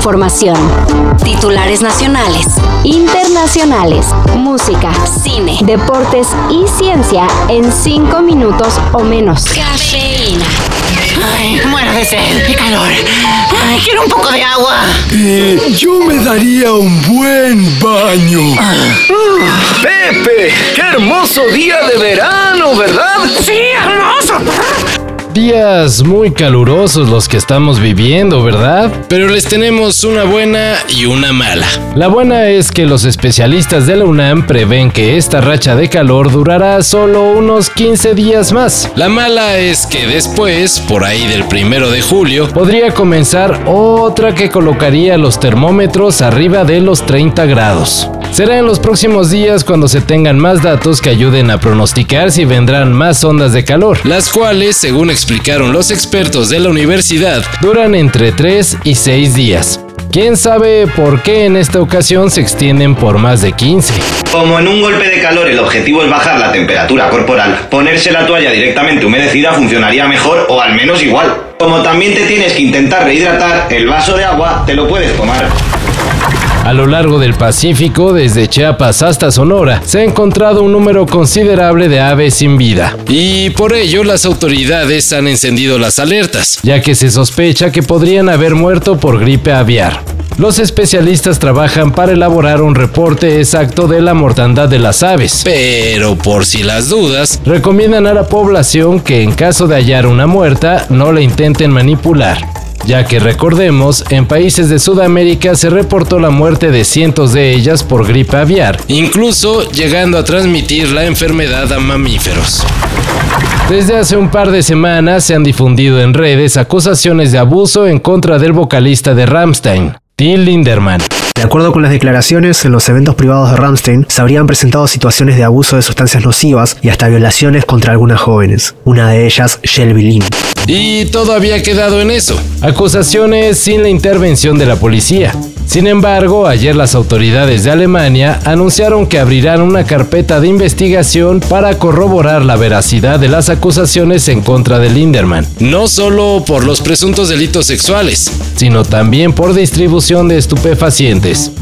información. Titulares nacionales, internacionales, música, cine, deportes y ciencia en cinco minutos o menos. Cafeína. Ay, muero de sed, qué calor. Ay, quiero un poco de agua. Eh, yo me daría un buen baño. Pepe, qué hermoso día de verano, ¿verdad? Sí, hermoso. Días muy calurosos los que estamos viviendo, ¿verdad? Pero les tenemos una buena y una mala. La buena es que los especialistas de la UNAM prevén que esta racha de calor durará solo unos 15 días más. La mala es que después, por ahí del primero de julio, podría comenzar otra que colocaría los termómetros arriba de los 30 grados. Será en los próximos días cuando se tengan más datos que ayuden a pronosticar si vendrán más ondas de calor, las cuales, según explicaron los expertos de la universidad, duran entre 3 y 6 días. ¿Quién sabe por qué en esta ocasión se extienden por más de 15? Como en un golpe de calor el objetivo es bajar la temperatura corporal, ponerse la toalla directamente humedecida funcionaría mejor o al menos igual. Como también te tienes que intentar rehidratar, el vaso de agua te lo puedes tomar. A lo largo del Pacífico, desde Chiapas hasta Sonora, se ha encontrado un número considerable de aves sin vida. Y por ello las autoridades han encendido las alertas, ya que se sospecha que podrían haber muerto por gripe aviar. Los especialistas trabajan para elaborar un reporte exacto de la mortandad de las aves, pero por si las dudas, recomiendan a la población que en caso de hallar una muerta no la intenten manipular ya que recordemos, en países de Sudamérica se reportó la muerte de cientos de ellas por gripe aviar, incluso llegando a transmitir la enfermedad a mamíferos. Desde hace un par de semanas se han difundido en redes acusaciones de abuso en contra del vocalista de Rammstein, Till Linderman. De acuerdo con las declaraciones, en los eventos privados de Ramstein se habrían presentado situaciones de abuso de sustancias nocivas y hasta violaciones contra algunas jóvenes, una de ellas Shelby Lynn. Y todo había quedado en eso, acusaciones sin la intervención de la policía. Sin embargo, ayer las autoridades de Alemania anunciaron que abrirán una carpeta de investigación para corroborar la veracidad de las acusaciones en contra de Linderman, no solo por los presuntos delitos sexuales, sino también por distribución de estupefacientes.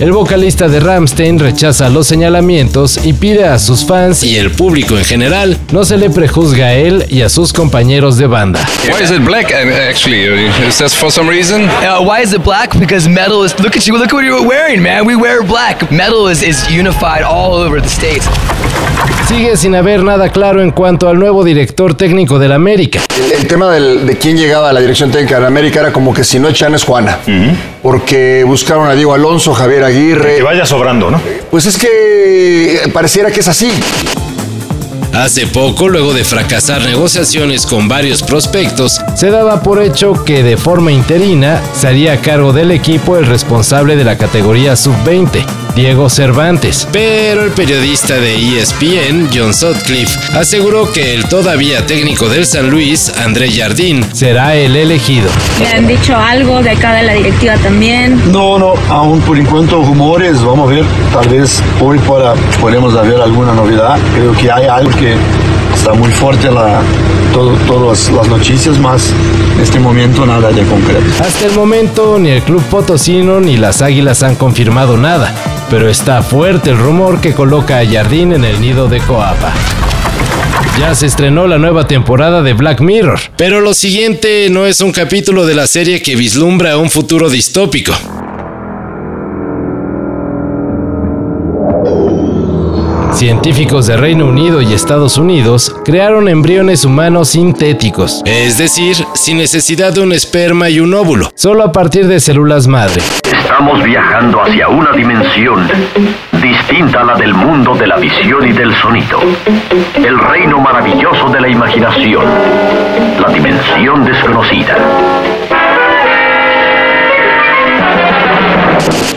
El vocalista de Ramstein rechaza los señalamientos y pide a sus fans y el público en general no se le prejuzga a él y a sus compañeros de banda. Why is it black uh, actually? Is that for some reason? Uh, why is it black? Because metal is. Look at you. Look what you're wearing, man. We wear black. Metal is, is unified all over the states. Sigue sin haber nada claro en cuanto al nuevo director técnico del América. El, el tema del- de quién llegaba a la dirección técnica de América era como que si no Chan es Juana. Porque buscaron a Diego Alonso, Javier Aguirre. Que vaya sobrando, ¿no? Pues es que eh, pareciera que es así. Hace poco, luego de fracasar negociaciones con varios prospectos, se daba por hecho que de forma interina se haría cargo del equipo el responsable de la categoría sub-20, Diego Cervantes. Pero el periodista de ESPN, John Sutcliffe, aseguró que el todavía técnico del San Luis, André Jardín, será el elegido. ¿Le han dicho algo de acá de la directiva también? No, no, aún por encuentro rumores, vamos a ver, tal vez hoy para, podemos haber alguna novedad. Creo que hay algo que está muy fuerte la, todas las noticias, más en este momento nada de concreto. Hasta el momento ni el club potosino ni las águilas han confirmado nada, pero está fuerte el rumor que coloca a Jardín en el nido de Coapa. Ya se estrenó la nueva temporada de Black Mirror, pero lo siguiente no es un capítulo de la serie que vislumbra un futuro distópico. Científicos de Reino Unido y Estados Unidos crearon embriones humanos sintéticos, es decir, sin necesidad de un esperma y un óvulo, solo a partir de células madre. Estamos viajando hacia una dimensión distinta a la del mundo de la visión y del sonido. El reino maravilloso de la imaginación. La dimensión desconocida.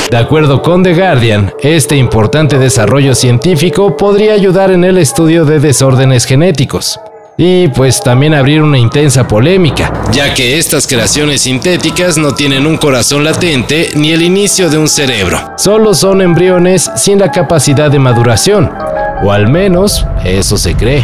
De acuerdo con The Guardian, este importante desarrollo científico podría ayudar en el estudio de desórdenes genéticos. Y pues también abrir una intensa polémica, ya que estas creaciones sintéticas no tienen un corazón latente ni el inicio de un cerebro. Solo son embriones sin la capacidad de maduración, o al menos eso se cree.